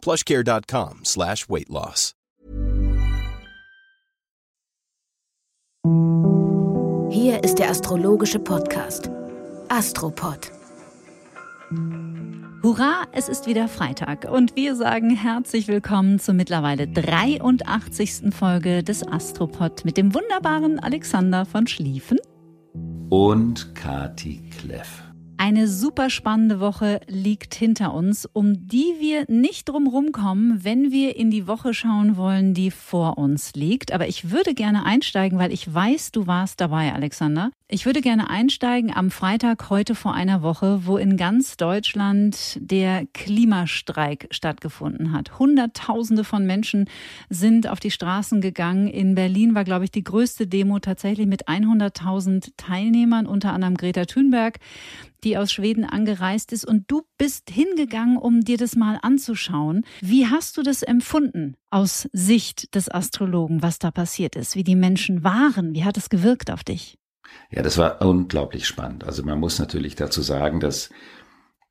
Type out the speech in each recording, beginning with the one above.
plushcare.com slash weight loss. Hier ist der astrologische Podcast Astropod. Hurra, es ist wieder Freitag und wir sagen herzlich willkommen zur mittlerweile 83. Folge des Astropod mit dem wunderbaren Alexander von Schlieffen und Kati Kleff. Eine super spannende Woche liegt hinter uns, um die wir nicht drumherum kommen, wenn wir in die Woche schauen wollen, die vor uns liegt. Aber ich würde gerne einsteigen, weil ich weiß, du warst dabei, Alexander. Ich würde gerne einsteigen am Freitag heute vor einer Woche, wo in ganz Deutschland der Klimastreik stattgefunden hat. Hunderttausende von Menschen sind auf die Straßen gegangen. In Berlin war, glaube ich, die größte Demo tatsächlich mit 100.000 Teilnehmern, unter anderem Greta Thunberg die aus Schweden angereist ist. Und du bist hingegangen, um dir das mal anzuschauen. Wie hast du das empfunden aus Sicht des Astrologen, was da passiert ist, wie die Menschen waren? Wie hat es gewirkt auf dich? Ja, das war unglaublich spannend. Also man muss natürlich dazu sagen, dass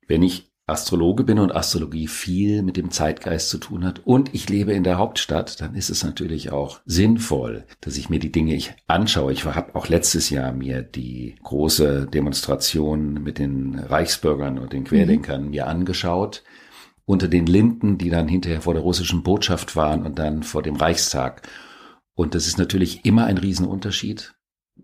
wenn ich Astrologe bin und Astrologie viel mit dem Zeitgeist zu tun hat und ich lebe in der Hauptstadt, dann ist es natürlich auch sinnvoll, dass ich mir die Dinge ich anschaue. Ich habe auch letztes Jahr mir die große Demonstration mit den Reichsbürgern und den Querdenkern mhm. mir angeschaut unter den Linden, die dann hinterher vor der russischen Botschaft waren und dann vor dem Reichstag. Und das ist natürlich immer ein Riesenunterschied,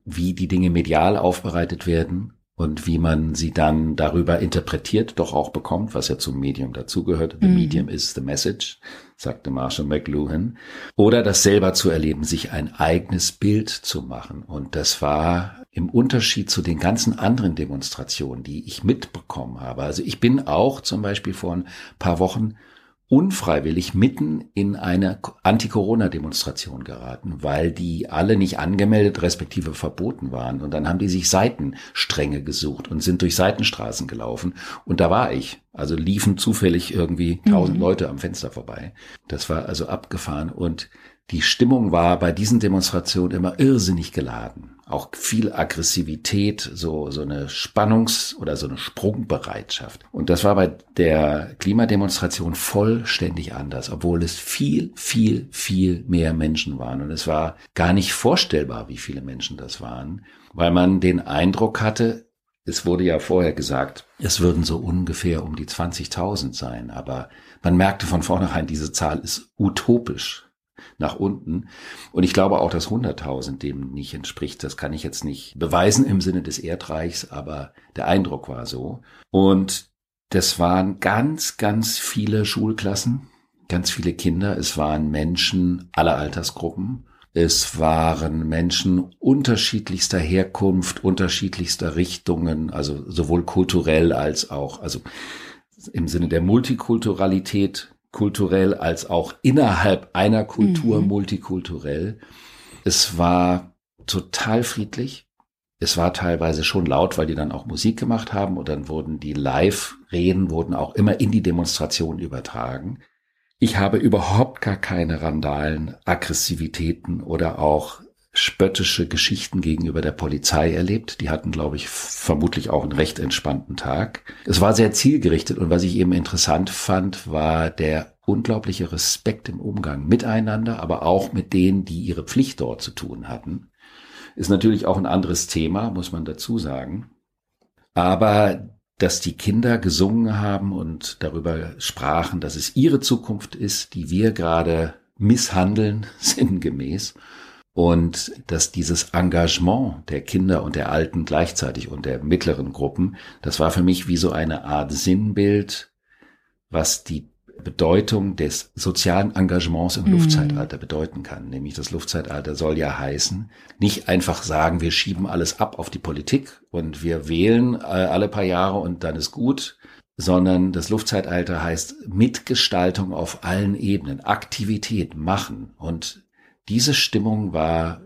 wie die Dinge medial aufbereitet werden und wie man sie dann darüber interpretiert doch auch bekommt, was ja zum Medium dazugehört. The mhm. medium is the message, sagte Marshall McLuhan. Oder das selber zu erleben, sich ein eigenes Bild zu machen. Und das war im Unterschied zu den ganzen anderen Demonstrationen, die ich mitbekommen habe. Also ich bin auch zum Beispiel vor ein paar Wochen unfreiwillig mitten in eine Anti-Corona-Demonstration geraten, weil die alle nicht angemeldet respektive verboten waren. Und dann haben die sich Seitenstränge gesucht und sind durch Seitenstraßen gelaufen. Und da war ich. Also liefen zufällig irgendwie tausend mhm. Leute am Fenster vorbei. Das war also abgefahren. Und die Stimmung war bei diesen Demonstrationen immer irrsinnig geladen auch viel Aggressivität, so, so eine Spannungs- oder so eine Sprungbereitschaft. Und das war bei der Klimademonstration vollständig anders, obwohl es viel, viel, viel mehr Menschen waren. Und es war gar nicht vorstellbar, wie viele Menschen das waren, weil man den Eindruck hatte, es wurde ja vorher gesagt, es würden so ungefähr um die 20.000 sein, aber man merkte von vornherein, diese Zahl ist utopisch nach unten. Und ich glaube auch, dass 100.000 dem nicht entspricht. Das kann ich jetzt nicht beweisen im Sinne des Erdreichs, aber der Eindruck war so. Und das waren ganz, ganz viele Schulklassen, ganz viele Kinder. Es waren Menschen aller Altersgruppen. Es waren Menschen unterschiedlichster Herkunft, unterschiedlichster Richtungen, also sowohl kulturell als auch, also im Sinne der Multikulturalität kulturell als auch innerhalb einer Kultur mhm. multikulturell. Es war total friedlich. Es war teilweise schon laut, weil die dann auch Musik gemacht haben und dann wurden die Live-Reden wurden auch immer in die Demonstration übertragen. Ich habe überhaupt gar keine Randalen, Aggressivitäten oder auch spöttische Geschichten gegenüber der Polizei erlebt. Die hatten, glaube ich, vermutlich auch einen recht entspannten Tag. Es war sehr zielgerichtet und was ich eben interessant fand, war der unglaubliche Respekt im Umgang miteinander, aber auch mit denen, die ihre Pflicht dort zu tun hatten. Ist natürlich auch ein anderes Thema, muss man dazu sagen. Aber dass die Kinder gesungen haben und darüber sprachen, dass es ihre Zukunft ist, die wir gerade misshandeln, sinngemäß und dass dieses Engagement der Kinder und der Alten gleichzeitig und der mittleren Gruppen, das war für mich wie so eine Art Sinnbild, was die Bedeutung des sozialen Engagements im mhm. Luftzeitalter bedeuten kann. Nämlich das Luftzeitalter soll ja heißen, nicht einfach sagen, wir schieben alles ab auf die Politik und wir wählen äh, alle paar Jahre und dann ist gut, sondern das Luftzeitalter heißt Mitgestaltung auf allen Ebenen, Aktivität, Machen. Und diese Stimmung war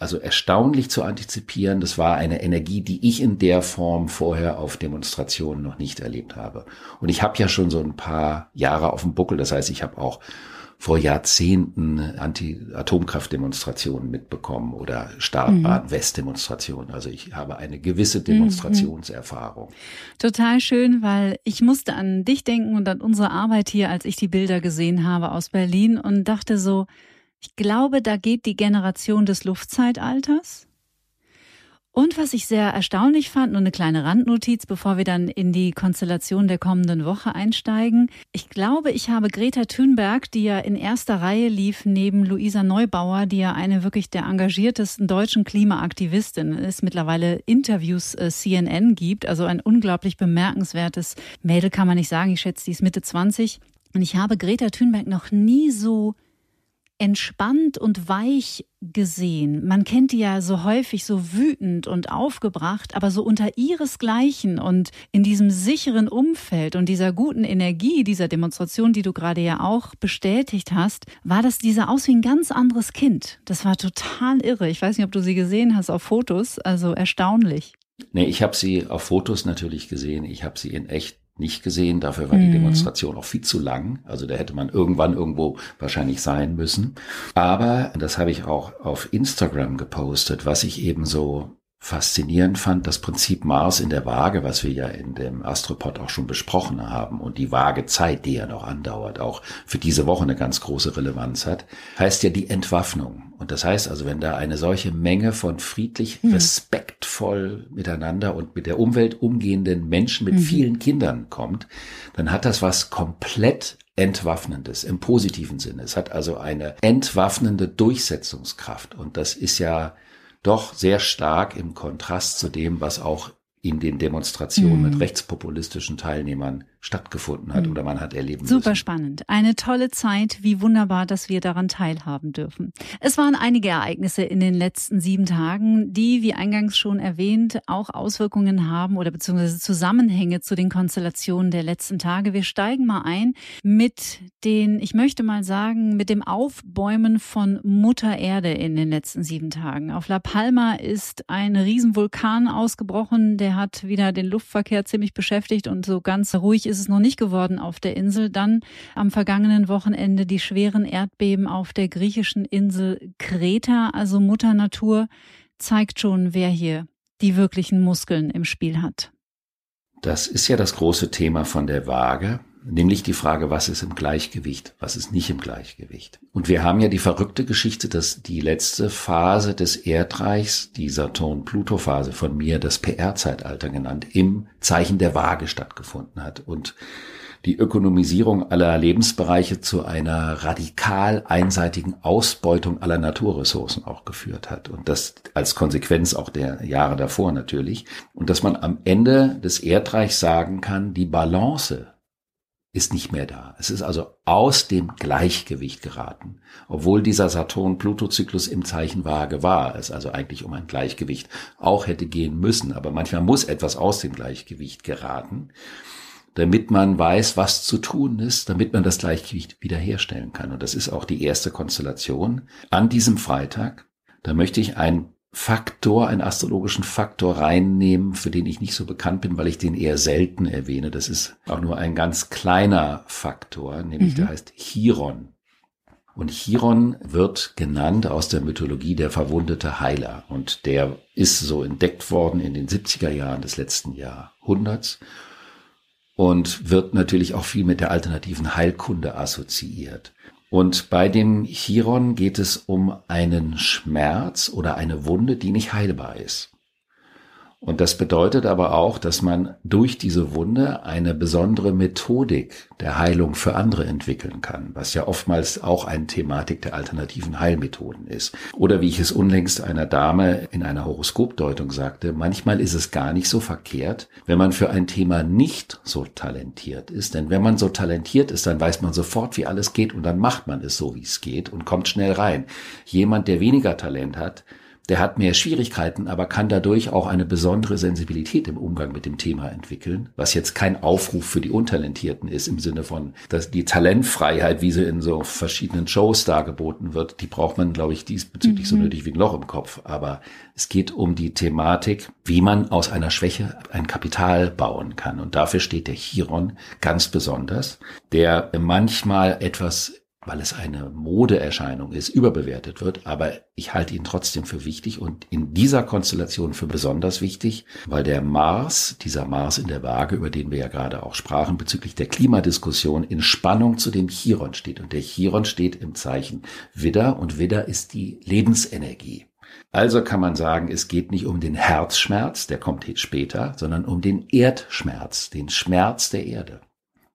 also erstaunlich zu antizipieren. Das war eine Energie, die ich in der Form vorher auf Demonstrationen noch nicht erlebt habe. Und ich habe ja schon so ein paar Jahre auf dem Buckel. Das heißt, ich habe auch vor Jahrzehnten Anti-Atomkraft-Demonstrationen mitbekommen oder Startbahn-West-Demonstrationen. Mhm. Also ich habe eine gewisse mhm. Demonstrationserfahrung. Total schön, weil ich musste an dich denken und an unsere Arbeit hier, als ich die Bilder gesehen habe aus Berlin und dachte so, ich glaube, da geht die Generation des Luftzeitalters und was ich sehr erstaunlich fand, nur eine kleine Randnotiz, bevor wir dann in die Konstellation der kommenden Woche einsteigen. Ich glaube, ich habe Greta Thunberg, die ja in erster Reihe lief, neben Luisa Neubauer, die ja eine wirklich der engagiertesten deutschen Klimaaktivistin ist, mittlerweile Interviews äh, CNN gibt, also ein unglaublich bemerkenswertes Mädel kann man nicht sagen. Ich schätze, die ist Mitte 20. Und ich habe Greta Thunberg noch nie so entspannt und weich gesehen. Man kennt die ja so häufig so wütend und aufgebracht, aber so unter ihresgleichen und in diesem sicheren Umfeld und dieser guten Energie dieser Demonstration, die du gerade ja auch bestätigt hast, war das dieser aus wie ein ganz anderes Kind. Das war total irre. Ich weiß nicht, ob du sie gesehen hast auf Fotos, also erstaunlich. Nee, ich habe sie auf Fotos natürlich gesehen. Ich habe sie in echt nicht gesehen. Dafür war die mhm. Demonstration auch viel zu lang. Also da hätte man irgendwann irgendwo wahrscheinlich sein müssen. Aber das habe ich auch auf Instagram gepostet, was ich eben so faszinierend fand, das Prinzip Mars in der Waage, was wir ja in dem Astropod auch schon besprochen haben und die Waagezeit, die ja noch andauert, auch für diese Woche eine ganz große Relevanz hat, heißt ja die Entwaffnung. Und das heißt also, wenn da eine solche Menge von friedlich, mhm. respektvoll miteinander und mit der Umwelt umgehenden Menschen mit mhm. vielen Kindern kommt, dann hat das was komplett Entwaffnendes im positiven Sinne. Es hat also eine entwaffnende Durchsetzungskraft. Und das ist ja doch sehr stark im Kontrast zu dem, was auch in den Demonstrationen mhm. mit rechtspopulistischen Teilnehmern stattgefunden hat mhm. oder man hat erleben Super müssen. spannend. Eine tolle Zeit. Wie wunderbar, dass wir daran teilhaben dürfen. Es waren einige Ereignisse in den letzten sieben Tagen, die, wie eingangs schon erwähnt, auch Auswirkungen haben oder beziehungsweise Zusammenhänge zu den Konstellationen der letzten Tage. Wir steigen mal ein mit den, ich möchte mal sagen, mit dem Aufbäumen von Mutter Erde in den letzten sieben Tagen. Auf La Palma ist ein Riesenvulkan ausgebrochen. Der hat wieder den Luftverkehr ziemlich beschäftigt und so ganz ruhig ist es noch nicht geworden auf der Insel. Dann am vergangenen Wochenende die schweren Erdbeben auf der griechischen Insel Kreta, also Mutter Natur, zeigt schon, wer hier die wirklichen Muskeln im Spiel hat. Das ist ja das große Thema von der Waage, nämlich die Frage, was ist im Gleichgewicht, was ist nicht im Gleichgewicht. Und wir haben ja die verrückte Geschichte, dass die letzte Phase des Erdreichs, die Saturn-Pluto-Phase von mir das PR-Zeitalter genannt, im Zeichen der Waage stattgefunden hat und die Ökonomisierung aller Lebensbereiche zu einer radikal einseitigen Ausbeutung aller Naturressourcen auch geführt hat. Und das als Konsequenz auch der Jahre davor natürlich. Und dass man am Ende des Erdreichs sagen kann, die Balance ist nicht mehr da. Es ist also aus dem Gleichgewicht geraten. Obwohl dieser Saturn-Pluto-Zyklus im Zeichen Waage war, es also eigentlich um ein Gleichgewicht auch hätte gehen müssen. Aber manchmal muss etwas aus dem Gleichgewicht geraten, damit man weiß, was zu tun ist, damit man das Gleichgewicht wiederherstellen kann. Und das ist auch die erste Konstellation an diesem Freitag. Da möchte ich ein Faktor, einen astrologischen Faktor reinnehmen, für den ich nicht so bekannt bin, weil ich den eher selten erwähne. Das ist auch nur ein ganz kleiner Faktor, nämlich mhm. der heißt Chiron. Und Chiron wird genannt aus der Mythologie der verwundete Heiler. Und der ist so entdeckt worden in den 70er Jahren des letzten Jahrhunderts und wird natürlich auch viel mit der alternativen Heilkunde assoziiert. Und bei dem Chiron geht es um einen Schmerz oder eine Wunde, die nicht heilbar ist. Und das bedeutet aber auch, dass man durch diese Wunde eine besondere Methodik der Heilung für andere entwickeln kann, was ja oftmals auch eine Thematik der alternativen Heilmethoden ist. Oder wie ich es unlängst einer Dame in einer Horoskopdeutung sagte, manchmal ist es gar nicht so verkehrt, wenn man für ein Thema nicht so talentiert ist. Denn wenn man so talentiert ist, dann weiß man sofort, wie alles geht und dann macht man es so, wie es geht und kommt schnell rein. Jemand, der weniger Talent hat, der hat mehr Schwierigkeiten, aber kann dadurch auch eine besondere Sensibilität im Umgang mit dem Thema entwickeln, was jetzt kein Aufruf für die Untalentierten ist im Sinne von, dass die Talentfreiheit, wie sie in so verschiedenen Shows dargeboten wird, die braucht man, glaube ich, diesbezüglich mhm. so nötig wie ein Loch im Kopf. Aber es geht um die Thematik, wie man aus einer Schwäche ein Kapital bauen kann. Und dafür steht der Chiron ganz besonders, der manchmal etwas weil es eine Modeerscheinung ist, überbewertet wird. Aber ich halte ihn trotzdem für wichtig und in dieser Konstellation für besonders wichtig, weil der Mars, dieser Mars in der Waage, über den wir ja gerade auch sprachen, bezüglich der Klimadiskussion in Spannung zu dem Chiron steht. Und der Chiron steht im Zeichen Widder und Widder ist die Lebensenergie. Also kann man sagen, es geht nicht um den Herzschmerz, der kommt später, sondern um den Erdschmerz, den Schmerz der Erde.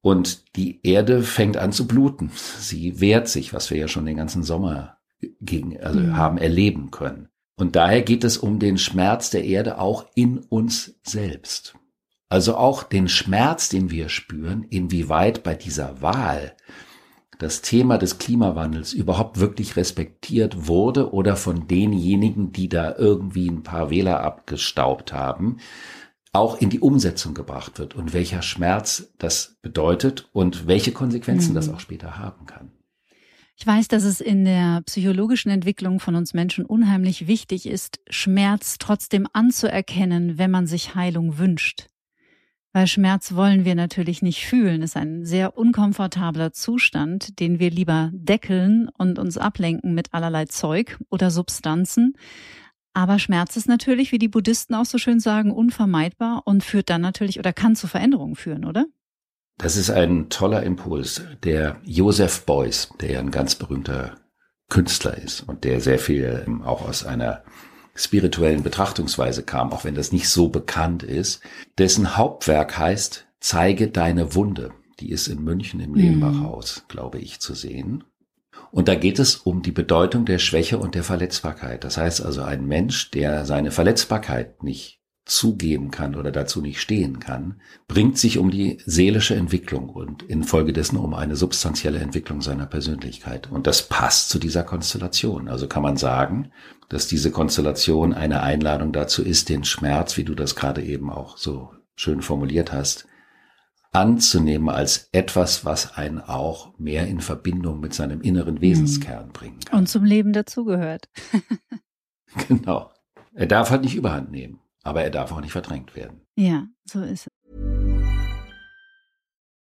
Und die Erde fängt an zu bluten. Sie wehrt sich, was wir ja schon den ganzen Sommer gegen, also mhm. haben erleben können. Und daher geht es um den Schmerz der Erde auch in uns selbst. Also auch den Schmerz, den wir spüren, inwieweit bei dieser Wahl das Thema des Klimawandels überhaupt wirklich respektiert wurde oder von denjenigen, die da irgendwie ein paar Wähler abgestaubt haben, auch in die Umsetzung gebracht wird und welcher Schmerz das bedeutet und welche Konsequenzen mhm. das auch später haben kann. Ich weiß, dass es in der psychologischen Entwicklung von uns Menschen unheimlich wichtig ist, Schmerz trotzdem anzuerkennen, wenn man sich Heilung wünscht. Weil Schmerz wollen wir natürlich nicht fühlen. Es ist ein sehr unkomfortabler Zustand, den wir lieber deckeln und uns ablenken mit allerlei Zeug oder Substanzen, aber Schmerz ist natürlich, wie die Buddhisten auch so schön sagen, unvermeidbar und führt dann natürlich oder kann zu Veränderungen führen, oder? Das ist ein toller Impuls. Der Joseph Beuys, der ja ein ganz berühmter Künstler ist und der sehr viel ähm, auch aus einer spirituellen Betrachtungsweise kam, auch wenn das nicht so bekannt ist, dessen Hauptwerk heißt Zeige deine Wunde. Die ist in München im mhm. glaube ich, zu sehen. Und da geht es um die Bedeutung der Schwäche und der Verletzbarkeit. Das heißt also, ein Mensch, der seine Verletzbarkeit nicht zugeben kann oder dazu nicht stehen kann, bringt sich um die seelische Entwicklung und infolgedessen um eine substanzielle Entwicklung seiner Persönlichkeit. Und das passt zu dieser Konstellation. Also kann man sagen, dass diese Konstellation eine Einladung dazu ist, den Schmerz, wie du das gerade eben auch so schön formuliert hast, anzunehmen als etwas, was einen auch mehr in Verbindung mit seinem inneren Wesenskern bringen kann. Und zum Leben dazugehört. genau. Er darf halt nicht überhand nehmen, aber er darf auch nicht verdrängt werden. Ja, so ist es.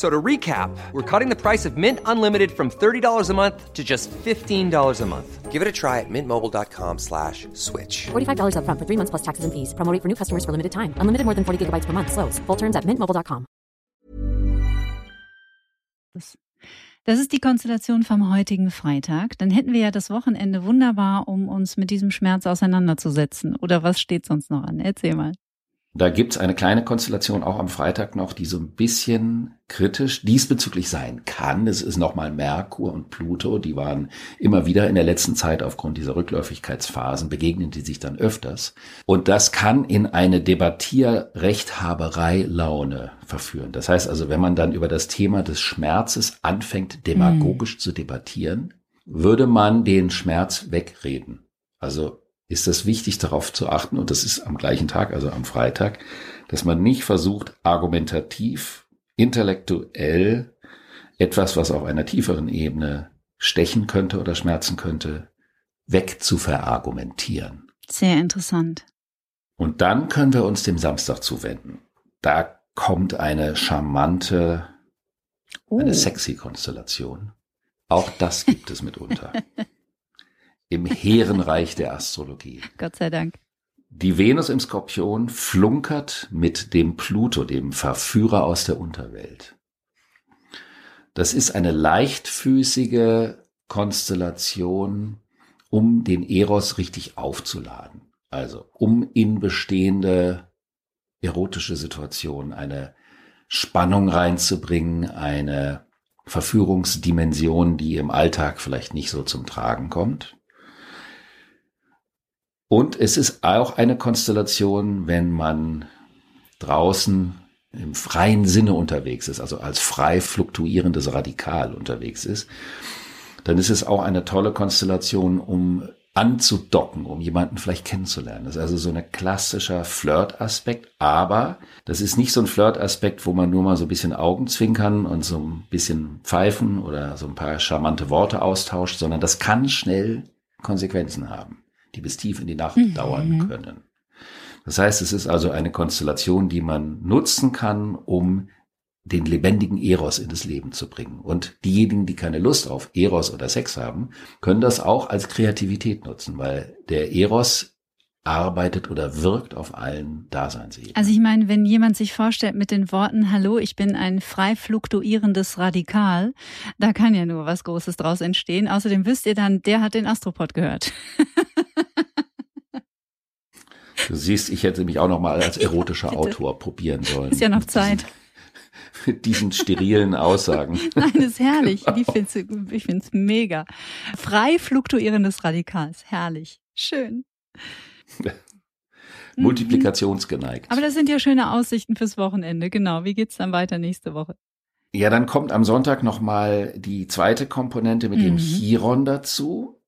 So to recap, we're cutting the price of Mint Unlimited from $30 a month to just $15 a month. Give it a try at mintmobile.com slash switch. $45 up front for three months plus taxes and fees. Promo for new customers for limited time. Unlimited more than 40 gigabytes per month. Slows. Full terms at mintmobile.com. Das ist die Konstellation vom heutigen Freitag. Dann hätten wir ja das Wochenende wunderbar, um uns mit diesem Schmerz auseinanderzusetzen. Oder was steht sonst noch an? Erzähl mal. Da gibt's eine kleine Konstellation auch am Freitag noch, die so ein bisschen kritisch diesbezüglich sein kann. Es ist nochmal Merkur und Pluto, die waren immer wieder in der letzten Zeit aufgrund dieser Rückläufigkeitsphasen, begegnen die sich dann öfters. Und das kann in eine Debattierrechthaberei-Laune verführen. Das heißt also, wenn man dann über das Thema des Schmerzes anfängt, demagogisch mhm. zu debattieren, würde man den Schmerz wegreden. Also ist es wichtig darauf zu achten, und das ist am gleichen Tag, also am Freitag, dass man nicht versucht, argumentativ, intellektuell etwas, was auf einer tieferen Ebene stechen könnte oder schmerzen könnte, weg zu verargumentieren. Sehr interessant. Und dann können wir uns dem Samstag zuwenden. Da kommt eine charmante, oh. eine sexy Konstellation. Auch das gibt es mitunter. im Heerenreich der Astrologie. Gott sei Dank. Die Venus im Skorpion flunkert mit dem Pluto, dem Verführer aus der Unterwelt. Das ist eine leichtfüßige Konstellation, um den Eros richtig aufzuladen. Also um in bestehende erotische Situationen eine Spannung reinzubringen, eine Verführungsdimension, die im Alltag vielleicht nicht so zum Tragen kommt. Und es ist auch eine Konstellation, wenn man draußen im freien Sinne unterwegs ist, also als frei fluktuierendes Radikal unterwegs ist, dann ist es auch eine tolle Konstellation, um anzudocken, um jemanden vielleicht kennenzulernen. Das ist also so ein klassischer Flirt-Aspekt, aber das ist nicht so ein Flirt-Aspekt, wo man nur mal so ein bisschen Augen zwinkern und so ein bisschen pfeifen oder so ein paar charmante Worte austauscht, sondern das kann schnell Konsequenzen haben, die bis tief in die Nacht mhm. dauern können. Das heißt, es ist also eine Konstellation, die man nutzen kann, um den lebendigen Eros in das Leben zu bringen. Und diejenigen, die keine Lust auf Eros oder Sex haben, können das auch als Kreativität nutzen, weil der Eros arbeitet oder wirkt auf allen Daseinsebenen. Also ich meine, wenn jemand sich vorstellt mit den Worten, hallo, ich bin ein frei fluktuierendes Radikal, da kann ja nur was Großes draus entstehen. Außerdem wisst ihr dann, der hat den Astropod gehört. Du siehst, ich hätte mich auch noch mal als erotischer Autor probieren sollen. Ist ja noch Zeit. Mit diesen sterilen Aussagen. Nein, ist herrlich. Genau. Ich finde es mega. Frei fluktuierendes Radikal. Ist herrlich. Schön. Multiplikationsgeneigt. Aber das sind ja schöne Aussichten fürs Wochenende. Genau. Wie geht's dann weiter nächste Woche? Ja, dann kommt am Sonntag nochmal die zweite Komponente mit mhm. dem Chiron dazu.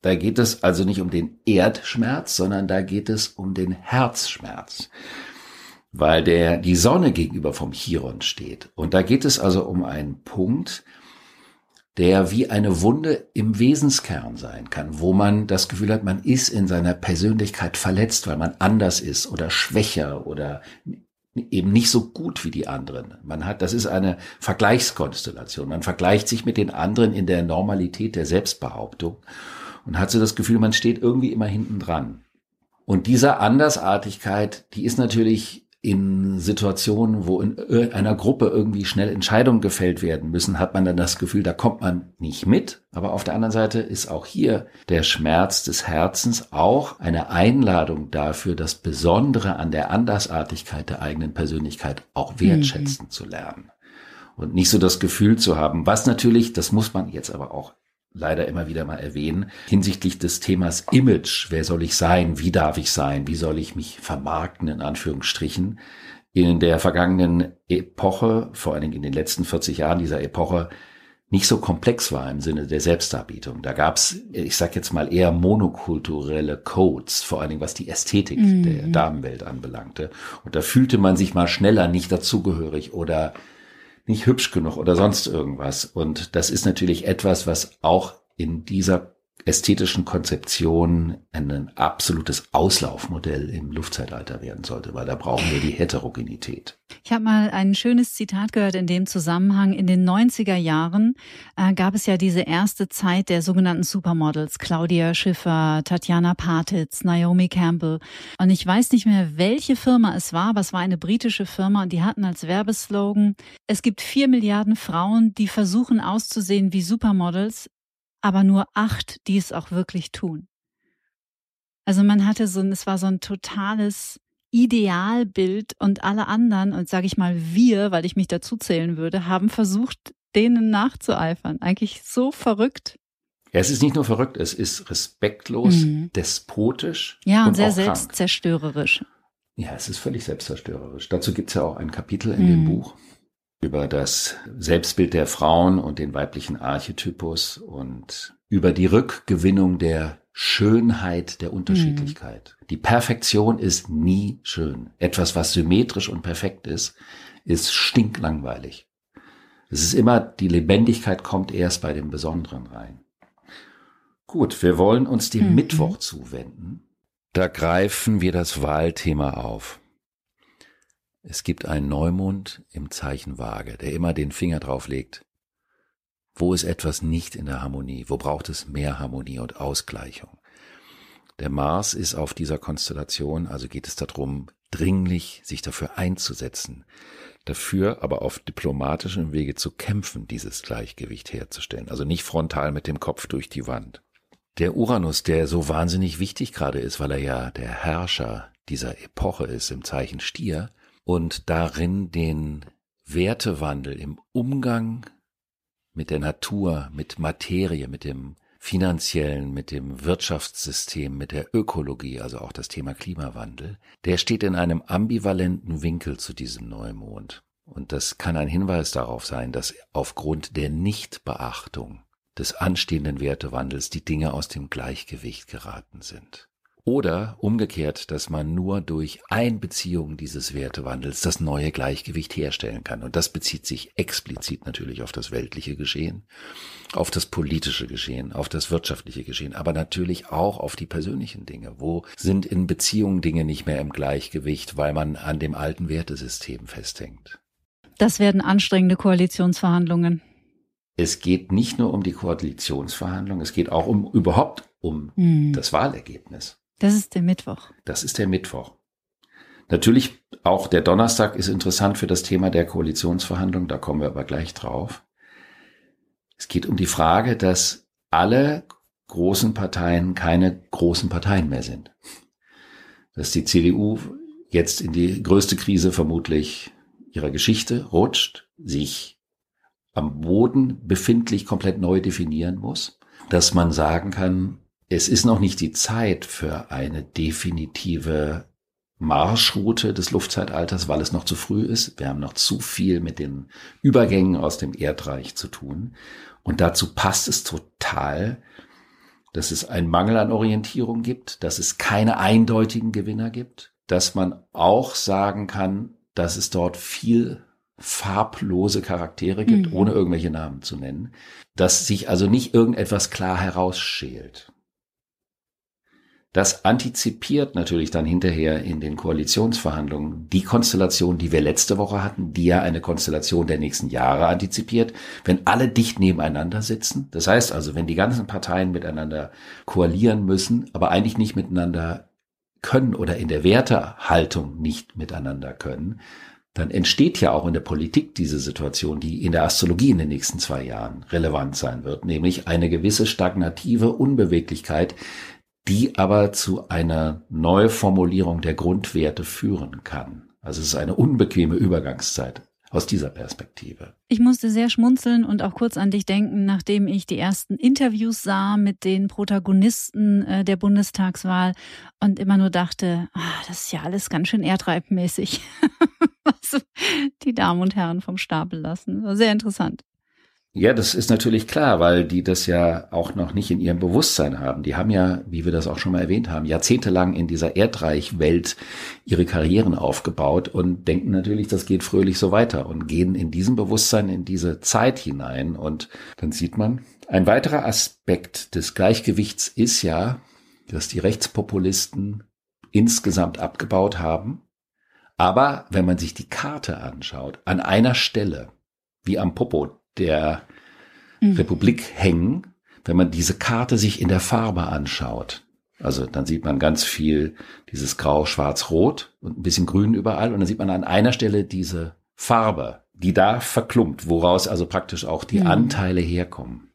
Da geht es also nicht um den Erdschmerz, sondern da geht es um den Herzschmerz, weil der die Sonne gegenüber vom Chiron steht. Und da geht es also um einen Punkt, der wie eine Wunde im Wesenskern sein kann, wo man das Gefühl hat, man ist in seiner Persönlichkeit verletzt, weil man anders ist oder schwächer oder eben nicht so gut wie die anderen. Man hat, das ist eine Vergleichskonstellation. Man vergleicht sich mit den anderen in der Normalität der Selbstbehauptung und hat so das Gefühl, man steht irgendwie immer hinten dran. Und diese Andersartigkeit, die ist natürlich in Situationen, wo in einer Gruppe irgendwie schnell Entscheidungen gefällt werden müssen, hat man dann das Gefühl, da kommt man nicht mit. Aber auf der anderen Seite ist auch hier der Schmerz des Herzens auch eine Einladung dafür, das Besondere an der Andersartigkeit der eigenen Persönlichkeit auch wertschätzen mhm. zu lernen. Und nicht so das Gefühl zu haben, was natürlich, das muss man jetzt aber auch leider immer wieder mal erwähnen, hinsichtlich des Themas Image. Wer soll ich sein? Wie darf ich sein? Wie soll ich mich vermarkten, in Anführungsstrichen? In der vergangenen Epoche, vor allen Dingen in den letzten 40 Jahren dieser Epoche, nicht so komplex war im Sinne der Selbstdarbietung. Da gab's, ich sag jetzt mal, eher monokulturelle Codes, vor allen Dingen was die Ästhetik mhm. der Damenwelt anbelangte. Und da fühlte man sich mal schneller nicht dazugehörig oder nicht hübsch genug oder sonst irgendwas. Und das ist natürlich etwas, was auch in dieser ästhetischen Konzeption ein absolutes Auslaufmodell im Luftzeitalter werden sollte, weil da brauchen wir die Heterogenität. Ich habe mal ein schönes Zitat gehört in dem Zusammenhang. In den 90er Jahren äh, gab es ja diese erste Zeit der sogenannten Supermodels. Claudia Schiffer, Tatjana Patitz, Naomi Campbell. Und ich weiß nicht mehr, welche Firma es war, aber es war eine britische Firma und die hatten als Werbeslogan, es gibt vier Milliarden Frauen, die versuchen auszusehen wie Supermodels, aber nur acht, die es auch wirklich tun. Also man hatte so, es war so ein totales Idealbild und alle anderen, und sage ich mal wir, weil ich mich dazu zählen würde, haben versucht, denen nachzueifern. Eigentlich so verrückt. Ja, es ist nicht nur verrückt, es ist respektlos, mhm. despotisch. Ja, und, und sehr selbstzerstörerisch. Ja, es ist völlig selbstzerstörerisch. Dazu gibt es ja auch ein Kapitel in mhm. dem Buch über das Selbstbild der Frauen und den weiblichen Archetypus und über die Rückgewinnung der Schönheit der Unterschiedlichkeit. Mhm. Die Perfektion ist nie schön. Etwas, was symmetrisch und perfekt ist, ist stinklangweilig. Es ist immer, die Lebendigkeit kommt erst bei dem Besonderen rein. Gut, wir wollen uns dem mhm. Mittwoch zuwenden. Da greifen wir das Wahlthema auf. Es gibt einen Neumond im Zeichen Waage, der immer den Finger drauf legt. Wo ist etwas nicht in der Harmonie? Wo braucht es mehr Harmonie und Ausgleichung? Der Mars ist auf dieser Konstellation, also geht es darum, dringlich sich dafür einzusetzen, dafür aber auf diplomatischem Wege zu kämpfen, dieses Gleichgewicht herzustellen, also nicht frontal mit dem Kopf durch die Wand. Der Uranus, der so wahnsinnig wichtig gerade ist, weil er ja der Herrscher dieser Epoche ist im Zeichen Stier, und darin den Wertewandel im Umgang mit der Natur, mit Materie, mit dem finanziellen, mit dem Wirtschaftssystem, mit der Ökologie, also auch das Thema Klimawandel, der steht in einem ambivalenten Winkel zu diesem Neumond. Und das kann ein Hinweis darauf sein, dass aufgrund der Nichtbeachtung des anstehenden Wertewandels die Dinge aus dem Gleichgewicht geraten sind. Oder umgekehrt, dass man nur durch Einbeziehung dieses Wertewandels das neue Gleichgewicht herstellen kann. Und das bezieht sich explizit natürlich auf das weltliche Geschehen, auf das politische Geschehen, auf das wirtschaftliche Geschehen, aber natürlich auch auf die persönlichen Dinge. Wo sind in Beziehungen Dinge nicht mehr im Gleichgewicht, weil man an dem alten Wertesystem festhängt? Das werden anstrengende Koalitionsverhandlungen. Es geht nicht nur um die Koalitionsverhandlungen, es geht auch um überhaupt um hm. das Wahlergebnis. Das ist der Mittwoch. Das ist der Mittwoch. Natürlich auch der Donnerstag ist interessant für das Thema der Koalitionsverhandlungen, da kommen wir aber gleich drauf. Es geht um die Frage, dass alle großen Parteien keine großen Parteien mehr sind. Dass die CDU jetzt in die größte Krise vermutlich ihrer Geschichte rutscht, sich am Boden befindlich komplett neu definieren muss, dass man sagen kann, es ist noch nicht die Zeit für eine definitive Marschroute des Luftzeitalters, weil es noch zu früh ist. Wir haben noch zu viel mit den Übergängen aus dem Erdreich zu tun. Und dazu passt es total, dass es einen Mangel an Orientierung gibt, dass es keine eindeutigen Gewinner gibt, dass man auch sagen kann, dass es dort viel farblose Charaktere gibt, mhm. ohne irgendwelche Namen zu nennen, dass sich also nicht irgendetwas klar herausschält. Das antizipiert natürlich dann hinterher in den Koalitionsverhandlungen die Konstellation, die wir letzte Woche hatten, die ja eine Konstellation der nächsten Jahre antizipiert, wenn alle dicht nebeneinander sitzen. Das heißt also, wenn die ganzen Parteien miteinander koalieren müssen, aber eigentlich nicht miteinander können oder in der Wertehaltung nicht miteinander können, dann entsteht ja auch in der Politik diese Situation, die in der Astrologie in den nächsten zwei Jahren relevant sein wird, nämlich eine gewisse stagnative Unbeweglichkeit, die aber zu einer Neuformulierung der Grundwerte führen kann. Also es ist eine unbequeme Übergangszeit aus dieser Perspektive. Ich musste sehr schmunzeln und auch kurz an dich denken, nachdem ich die ersten Interviews sah mit den Protagonisten äh, der Bundestagswahl und immer nur dachte, ah, das ist ja alles ganz schön erdreibmäßig, was die Damen und Herren vom Stapel lassen. War sehr interessant. Ja, das ist natürlich klar, weil die das ja auch noch nicht in ihrem Bewusstsein haben. Die haben ja, wie wir das auch schon mal erwähnt haben, jahrzehntelang in dieser Erdreichwelt ihre Karrieren aufgebaut und denken natürlich, das geht fröhlich so weiter und gehen in diesem Bewusstsein in diese Zeit hinein. Und dann sieht man, ein weiterer Aspekt des Gleichgewichts ist ja, dass die Rechtspopulisten insgesamt abgebaut haben. Aber wenn man sich die Karte anschaut, an einer Stelle, wie am Popo der mhm. Republik hängen, wenn man diese Karte sich in der Farbe anschaut. Also dann sieht man ganz viel dieses Grau, Schwarz, Rot und ein bisschen Grün überall. Und dann sieht man an einer Stelle diese Farbe, die da verklumpt, woraus also praktisch auch die mhm. Anteile herkommen.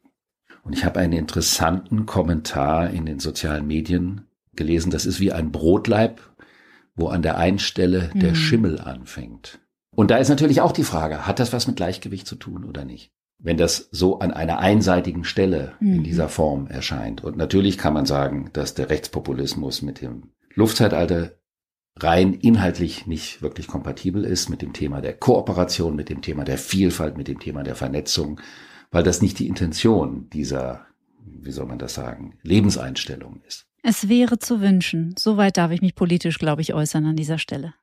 Und ich habe einen interessanten Kommentar in den sozialen Medien gelesen. Das ist wie ein Brotleib, wo an der einen Stelle mhm. der Schimmel anfängt. Und da ist natürlich auch die Frage, hat das was mit Gleichgewicht zu tun oder nicht? Wenn das so an einer einseitigen Stelle mhm. in dieser Form erscheint. Und natürlich kann man sagen, dass der Rechtspopulismus mit dem Luftzeitalter rein inhaltlich nicht wirklich kompatibel ist mit dem Thema der Kooperation, mit dem Thema der Vielfalt, mit dem Thema der Vernetzung, weil das nicht die Intention dieser, wie soll man das sagen, Lebenseinstellung ist. Es wäre zu wünschen. Soweit darf ich mich politisch, glaube ich, äußern an dieser Stelle.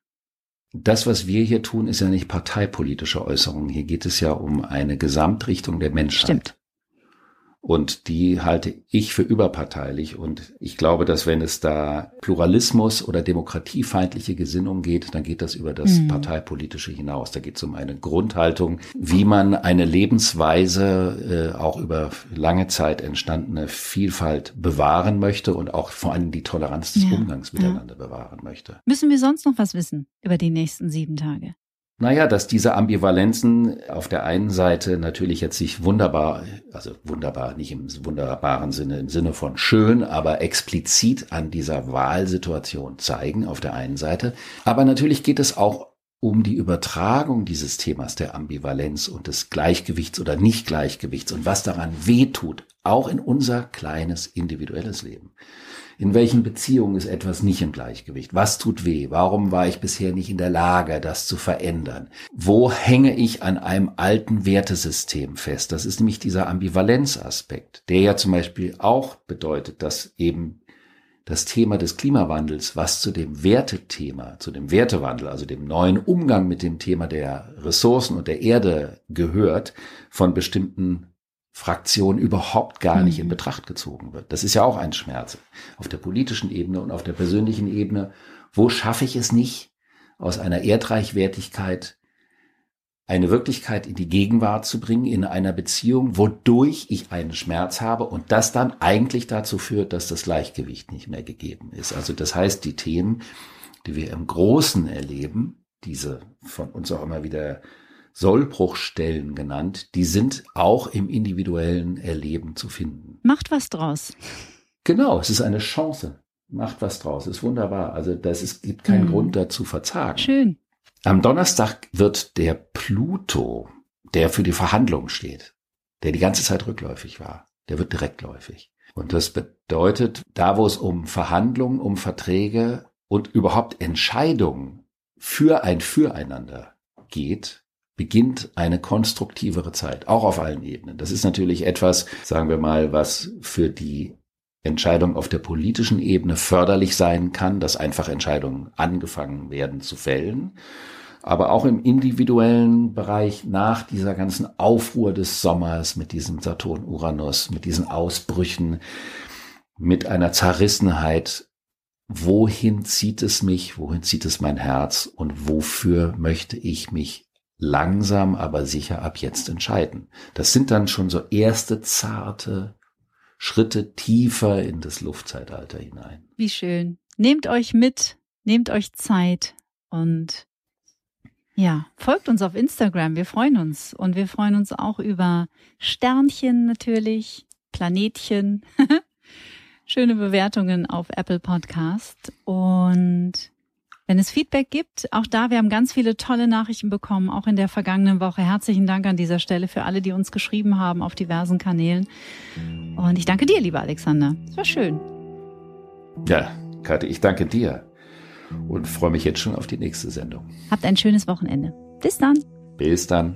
Das, was wir hier tun, ist ja nicht parteipolitische Äußerungen. Hier geht es ja um eine Gesamtrichtung der Menschheit. Stimmt. Und die halte ich für überparteilich. Und ich glaube, dass wenn es da Pluralismus oder demokratiefeindliche Gesinnung geht, dann geht das über das mhm. Parteipolitische hinaus. Da geht es um eine Grundhaltung, wie man eine Lebensweise, äh, auch über lange Zeit entstandene Vielfalt bewahren möchte und auch vor allem die Toleranz des ja. Umgangs miteinander ja. bewahren möchte. Müssen wir sonst noch was wissen über die nächsten sieben Tage? Naja, dass diese Ambivalenzen auf der einen Seite natürlich jetzt sich wunderbar, also wunderbar, nicht im wunderbaren Sinne, im Sinne von schön, aber explizit an dieser Wahlsituation zeigen, auf der einen Seite. Aber natürlich geht es auch um die Übertragung dieses Themas der Ambivalenz und des Gleichgewichts oder Nicht-Gleichgewichts und was daran wehtut, auch in unser kleines individuelles Leben. In welchen Beziehungen ist etwas nicht im Gleichgewicht? Was tut weh? Warum war ich bisher nicht in der Lage, das zu verändern? Wo hänge ich an einem alten Wertesystem fest? Das ist nämlich dieser Ambivalenzaspekt, der ja zum Beispiel auch bedeutet, dass eben das Thema des Klimawandels, was zu dem Wertethema, zu dem Wertewandel, also dem neuen Umgang mit dem Thema der Ressourcen und der Erde gehört, von bestimmten Fraktionen überhaupt gar nicht in mhm. Betracht gezogen wird. Das ist ja auch ein Schmerz auf der politischen Ebene und auf der persönlichen Ebene. Wo schaffe ich es nicht, aus einer Erdreichwertigkeit eine Wirklichkeit in die Gegenwart zu bringen, in einer Beziehung, wodurch ich einen Schmerz habe und das dann eigentlich dazu führt, dass das Gleichgewicht nicht mehr gegeben ist. Also das heißt, die Themen, die wir im Großen erleben, diese von uns auch immer wieder Sollbruchstellen genannt, die sind auch im individuellen Erleben zu finden. Macht was draus. Genau, es ist eine Chance. Macht was draus. Ist wunderbar. Also das ist, gibt keinen mhm. Grund dazu verzagen. Schön. Am Donnerstag wird der Pluto, der für die Verhandlungen steht, der die ganze Zeit rückläufig war, der wird direktläufig. Und das bedeutet, da wo es um Verhandlungen, um Verträge und überhaupt Entscheidungen für ein Füreinander geht, beginnt eine konstruktivere Zeit, auch auf allen Ebenen. Das ist natürlich etwas, sagen wir mal, was für die Entscheidung auf der politischen Ebene förderlich sein kann, dass einfach Entscheidungen angefangen werden zu fällen. Aber auch im individuellen Bereich nach dieser ganzen Aufruhr des Sommers mit diesem Saturn-Uranus, mit diesen Ausbrüchen, mit einer Zerrissenheit, wohin zieht es mich, wohin zieht es mein Herz und wofür möchte ich mich langsam, aber sicher ab jetzt entscheiden. Das sind dann schon so erste zarte Schritte tiefer in das Luftzeitalter hinein. Wie schön. Nehmt euch mit, nehmt euch Zeit und ja, folgt uns auf Instagram. Wir freuen uns und wir freuen uns auch über Sternchen natürlich, Planetchen, schöne Bewertungen auf Apple Podcast und wenn es Feedback gibt, auch da, wir haben ganz viele tolle Nachrichten bekommen, auch in der vergangenen Woche. Herzlichen Dank an dieser Stelle für alle, die uns geschrieben haben auf diversen Kanälen. Und ich danke dir, lieber Alexander. Es war schön. Ja, Kathi, ich danke dir und freue mich jetzt schon auf die nächste Sendung. Habt ein schönes Wochenende. Bis dann. Bis dann.